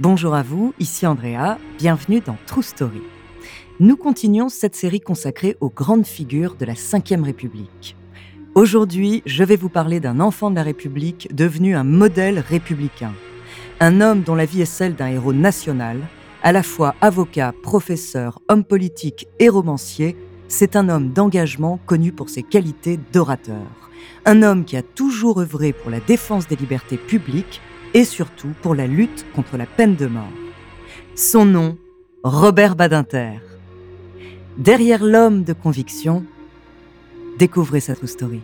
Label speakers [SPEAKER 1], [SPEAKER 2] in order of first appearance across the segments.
[SPEAKER 1] Bonjour à vous, ici Andrea, bienvenue dans True Story. Nous continuons cette série consacrée aux grandes figures de la Ve République. Aujourd'hui, je vais vous parler d'un enfant de la République devenu un modèle républicain. Un homme dont la vie est celle d'un héros national, à la fois avocat, professeur, homme politique et romancier, c'est un homme d'engagement connu pour ses qualités d'orateur. Un homme qui a toujours œuvré pour la défense des libertés publiques et surtout pour la lutte contre la peine de mort. Son nom, Robert Badinter. Derrière l'homme de conviction, découvrez sa true story.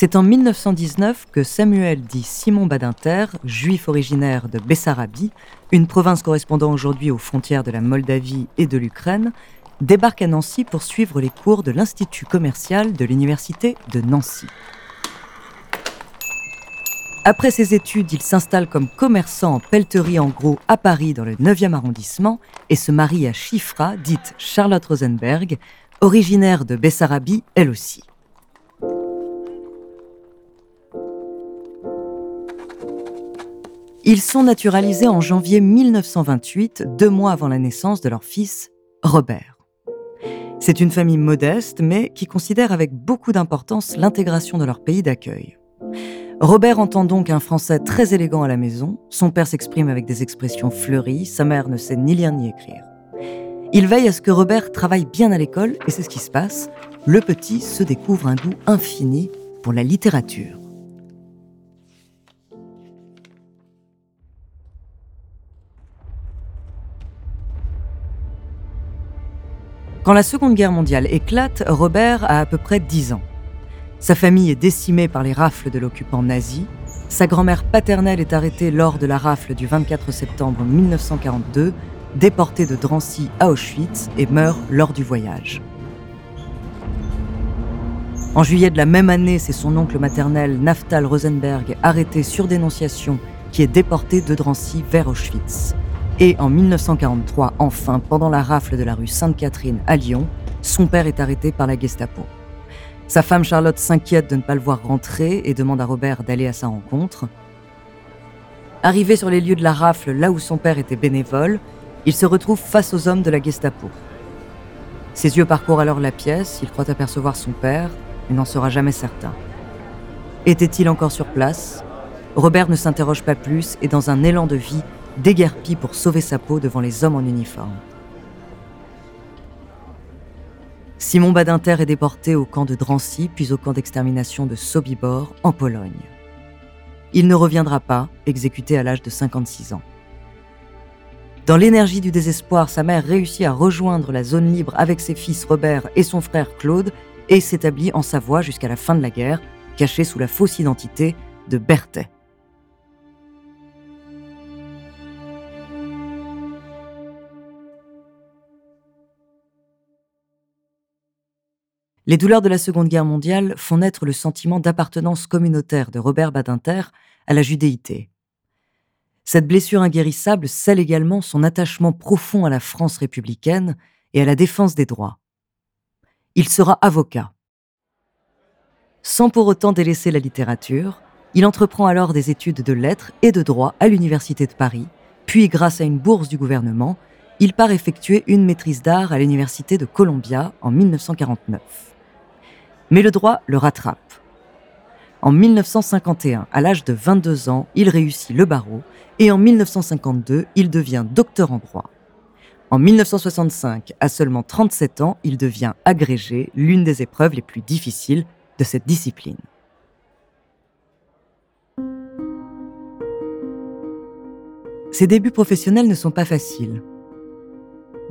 [SPEAKER 1] C'est en 1919 que Samuel dit Simon Badinter, juif originaire de Bessarabie, une province correspondant aujourd'hui aux frontières de la Moldavie et de l'Ukraine, débarque à Nancy pour suivre les cours de l'Institut commercial de l'Université de Nancy. Après ses études, il s'installe comme commerçant en pelleterie en gros à Paris dans le 9e arrondissement et se marie à Chifra, dite Charlotte Rosenberg, originaire de Bessarabie elle aussi. Ils sont naturalisés en janvier 1928, deux mois avant la naissance de leur fils, Robert. C'est une famille modeste, mais qui considère avec beaucoup d'importance l'intégration de leur pays d'accueil. Robert entend donc un français très élégant à la maison, son père s'exprime avec des expressions fleuries, sa mère ne sait ni lire ni écrire. Il veille à ce que Robert travaille bien à l'école, et c'est ce qui se passe. Le petit se découvre un goût infini pour la littérature. Quand la Seconde Guerre mondiale éclate, Robert a à peu près 10 ans. Sa famille est décimée par les rafles de l'occupant nazi. Sa grand-mère paternelle est arrêtée lors de la rafle du 24 septembre 1942, déportée de Drancy à Auschwitz et meurt lors du voyage. En juillet de la même année, c'est son oncle maternel, Naftal Rosenberg, arrêté sur dénonciation, qui est déporté de Drancy vers Auschwitz. Et en 1943, enfin, pendant la rafle de la rue Sainte-Catherine à Lyon, son père est arrêté par la Gestapo. Sa femme Charlotte s'inquiète de ne pas le voir rentrer et demande à Robert d'aller à sa rencontre. Arrivé sur les lieux de la rafle, là où son père était bénévole, il se retrouve face aux hommes de la Gestapo. Ses yeux parcourent alors la pièce, il croit apercevoir son père, mais n'en sera jamais certain. Était-il encore sur place? Robert ne s'interroge pas plus et dans un élan de vie, déguerpit pour sauver sa peau devant les hommes en uniforme. Simon Badinter est déporté au camp de Drancy, puis au camp d'extermination de Sobibor, en Pologne. Il ne reviendra pas, exécuté à l'âge de 56 ans. Dans l'énergie du désespoir, sa mère réussit à rejoindre la zone libre avec ses fils Robert et son frère Claude et s'établit en Savoie jusqu'à la fin de la guerre, caché sous la fausse identité de Berthet. Les douleurs de la Seconde Guerre mondiale font naître le sentiment d'appartenance communautaire de Robert Badinter à la judéité. Cette blessure inguérissable scelle également son attachement profond à la France républicaine et à la défense des droits. Il sera avocat. Sans pour autant délaisser la littérature, il entreprend alors des études de lettres et de droit à l'Université de Paris, puis grâce à une bourse du gouvernement, il part effectuer une maîtrise d'art à l'Université de Columbia en 1949. Mais le droit le rattrape. En 1951, à l'âge de 22 ans, il réussit le barreau et en 1952, il devient docteur en droit. En 1965, à seulement 37 ans, il devient agrégé, l'une des épreuves les plus difficiles de cette discipline. Ses débuts professionnels ne sont pas faciles.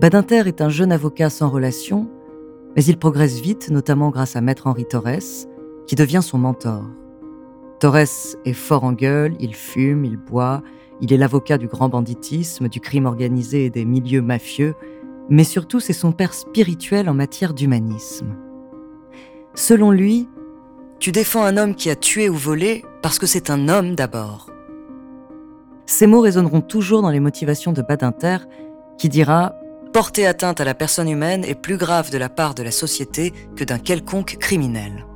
[SPEAKER 1] Badinter est un jeune avocat sans relation, mais il progresse vite, notamment grâce à Maître Henri Torres, qui devient son mentor. Torres est fort en gueule, il fume, il boit, il est l'avocat du grand banditisme, du crime organisé et des milieux mafieux, mais surtout c'est son père spirituel en matière d'humanisme. Selon lui, tu défends un homme qui a tué ou volé parce que c'est un homme d'abord. Ces mots résonneront toujours dans les motivations de Badinter, qui dira Porter atteinte à la personne humaine est plus grave de la part de la société que d'un quelconque criminel.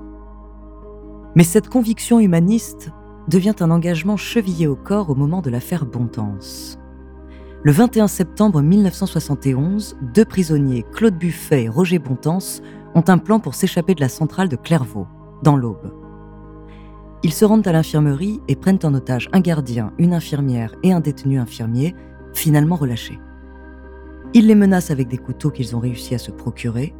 [SPEAKER 1] Mais cette conviction humaniste devient un engagement chevillé au corps au moment de l'affaire Bontemps. Le 21 septembre 1971, deux prisonniers, Claude Buffet et Roger Bontemps, ont un plan pour s'échapper de la centrale de Clairvaux, dans l'Aube. Ils se rendent à l'infirmerie et prennent en otage un gardien, une infirmière et un détenu infirmier, finalement relâchés. Ils les menacent avec des couteaux qu'ils ont réussi à se procurer.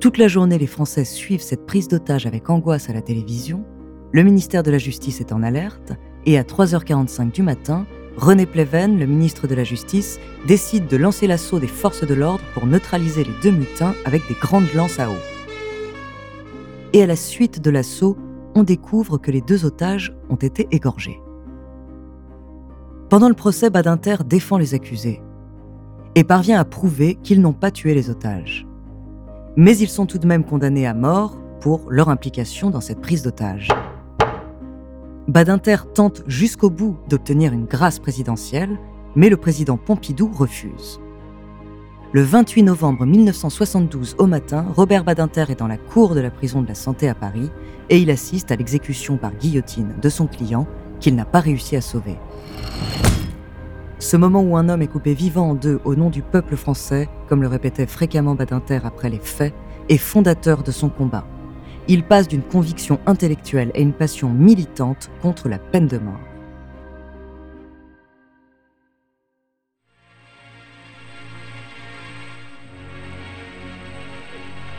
[SPEAKER 1] Toute la journée, les Français suivent cette prise d'otage avec angoisse à la télévision le ministère de la Justice est en alerte et à 3h45 du matin, René Pleven, le ministre de la Justice, décide de lancer l'assaut des forces de l'ordre pour neutraliser les deux mutins avec des grandes lances à eau. Et à la suite de l'assaut, on découvre que les deux otages ont été égorgés. Pendant le procès, Badinter défend les accusés et parvient à prouver qu'ils n'ont pas tué les otages. Mais ils sont tout de même condamnés à mort pour leur implication dans cette prise d'otages. Badinter tente jusqu'au bout d'obtenir une grâce présidentielle, mais le président Pompidou refuse. Le 28 novembre 1972 au matin, Robert Badinter est dans la cour de la prison de la Santé à Paris et il assiste à l'exécution par guillotine de son client qu'il n'a pas réussi à sauver. Ce moment où un homme est coupé vivant en deux au nom du peuple français, comme le répétait fréquemment Badinter après les faits, est fondateur de son combat il passe d'une conviction intellectuelle et une passion militante contre la peine de mort.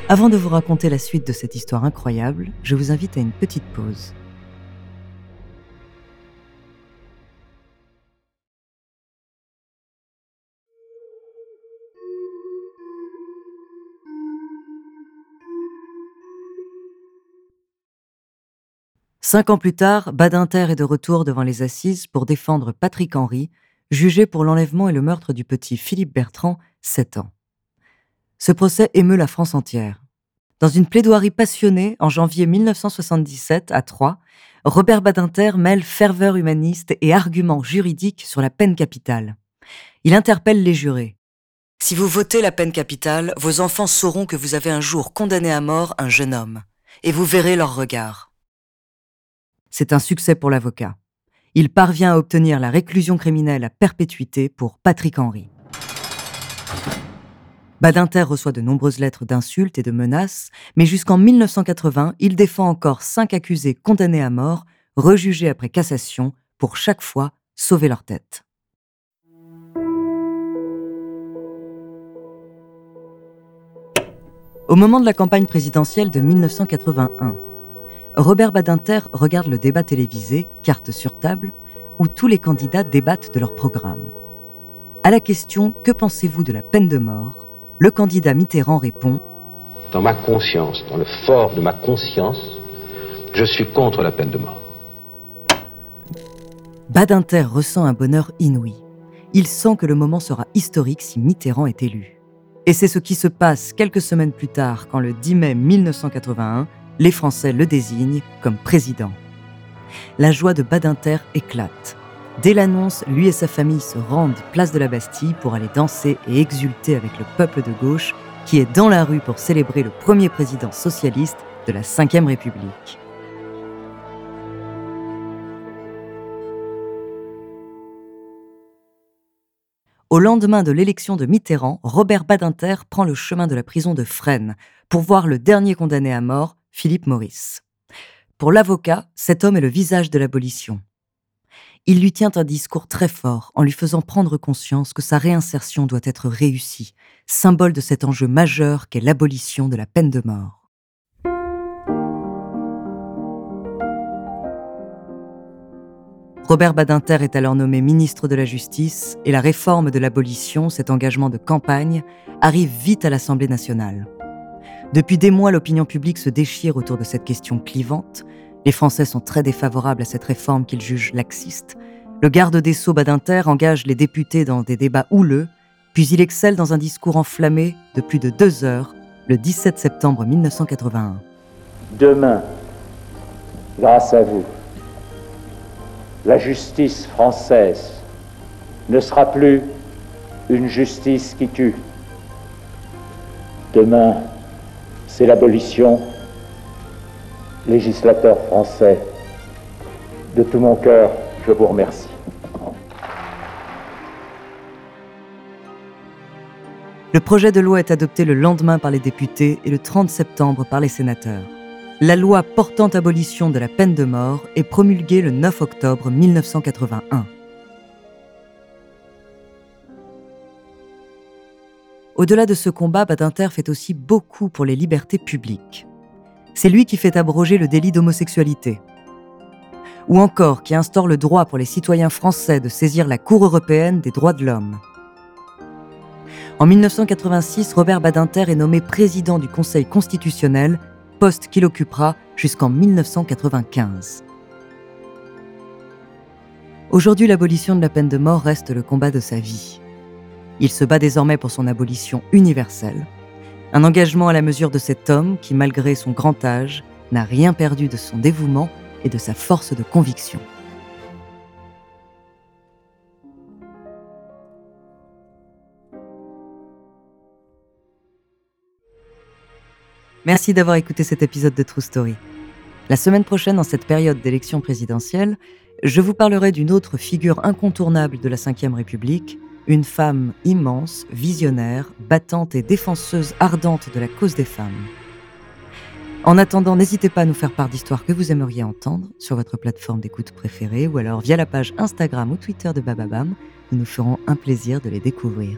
[SPEAKER 1] Avant de vous raconter la suite de cette histoire incroyable, je vous invite à une petite pause. Cinq ans plus tard, Badinter est de retour devant les assises pour défendre Patrick Henry, jugé pour l'enlèvement et le meurtre du petit Philippe Bertrand, 7 ans. Ce procès émeut la France entière. Dans une plaidoirie passionnée en janvier 1977 à Troyes, Robert Badinter mêle ferveur humaniste et arguments juridiques sur la peine capitale. Il interpelle les jurés. Si vous votez la peine capitale, vos enfants sauront que vous avez un jour condamné à mort un jeune homme, et vous verrez leur regard. C'est un succès pour l'avocat. Il parvient à obtenir la réclusion criminelle à perpétuité pour Patrick Henry. Badinter reçoit de nombreuses lettres d'insultes et de menaces, mais jusqu'en 1980, il défend encore cinq accusés condamnés à mort, rejugés après cassation, pour chaque fois sauver leur tête. Au moment de la campagne présidentielle de 1981, Robert Badinter regarde le débat télévisé, carte sur table, où tous les candidats débattent de leur programme. À la question Que pensez-vous de la peine de mort? le candidat Mitterrand répond
[SPEAKER 2] Dans ma conscience, dans le fort de ma conscience, je suis contre la peine de mort.
[SPEAKER 1] Badinter ressent un bonheur inouï. Il sent que le moment sera historique si Mitterrand est élu. Et c'est ce qui se passe quelques semaines plus tard quand le 10 mai 1981, les Français le désignent comme président. La joie de Badinter éclate. Dès l'annonce, lui et sa famille se rendent place de la Bastille pour aller danser et exulter avec le peuple de gauche qui est dans la rue pour célébrer le premier président socialiste de la Ve République. Au lendemain de l'élection de Mitterrand, Robert Badinter prend le chemin de la prison de Fresnes pour voir le dernier condamné à mort, Philippe Maurice. Pour l'avocat, cet homme est le visage de l'abolition. Il lui tient un discours très fort en lui faisant prendre conscience que sa réinsertion doit être réussie, symbole de cet enjeu majeur qu'est l'abolition de la peine de mort. Robert Badinter est alors nommé ministre de la Justice et la réforme de l'abolition, cet engagement de campagne, arrive vite à l'Assemblée nationale. Depuis des mois, l'opinion publique se déchire autour de cette question clivante. Les Français sont très défavorables à cette réforme qu'ils jugent laxiste. Le garde des Sceaux Badinter engage les députés dans des débats houleux, puis il excelle dans un discours enflammé de plus de deux heures le 17 septembre 1981.
[SPEAKER 3] Demain, grâce à vous, la justice française ne sera plus une justice qui tue. Demain, c'est l'abolition. Législateur français, de tout mon cœur, je vous remercie.
[SPEAKER 1] Le projet de loi est adopté le lendemain par les députés et le 30 septembre par les sénateurs la loi portant abolition de la peine de mort est promulguée le 9 octobre 1981. Au-delà de ce combat, Badinter fait aussi beaucoup pour les libertés publiques. C'est lui qui fait abroger le délit d'homosexualité. Ou encore qui instaure le droit pour les citoyens français de saisir la Cour européenne des droits de l'homme. En 1986, Robert Badinter est nommé président du Conseil constitutionnel poste qu'il occupera jusqu'en 1995. Aujourd'hui, l'abolition de la peine de mort reste le combat de sa vie. Il se bat désormais pour son abolition universelle, un engagement à la mesure de cet homme qui, malgré son grand âge, n'a rien perdu de son dévouement et de sa force de conviction. Merci d'avoir écouté cet épisode de True Story. La semaine prochaine, en cette période d'élection présidentielle, je vous parlerai d'une autre figure incontournable de la Ve République, une femme immense, visionnaire, battante et défenseuse ardente de la cause des femmes. En attendant, n'hésitez pas à nous faire part d'histoires que vous aimeriez entendre sur votre plateforme d'écoute préférée ou alors via la page Instagram ou Twitter de Bababam. Nous nous ferons un plaisir de les découvrir.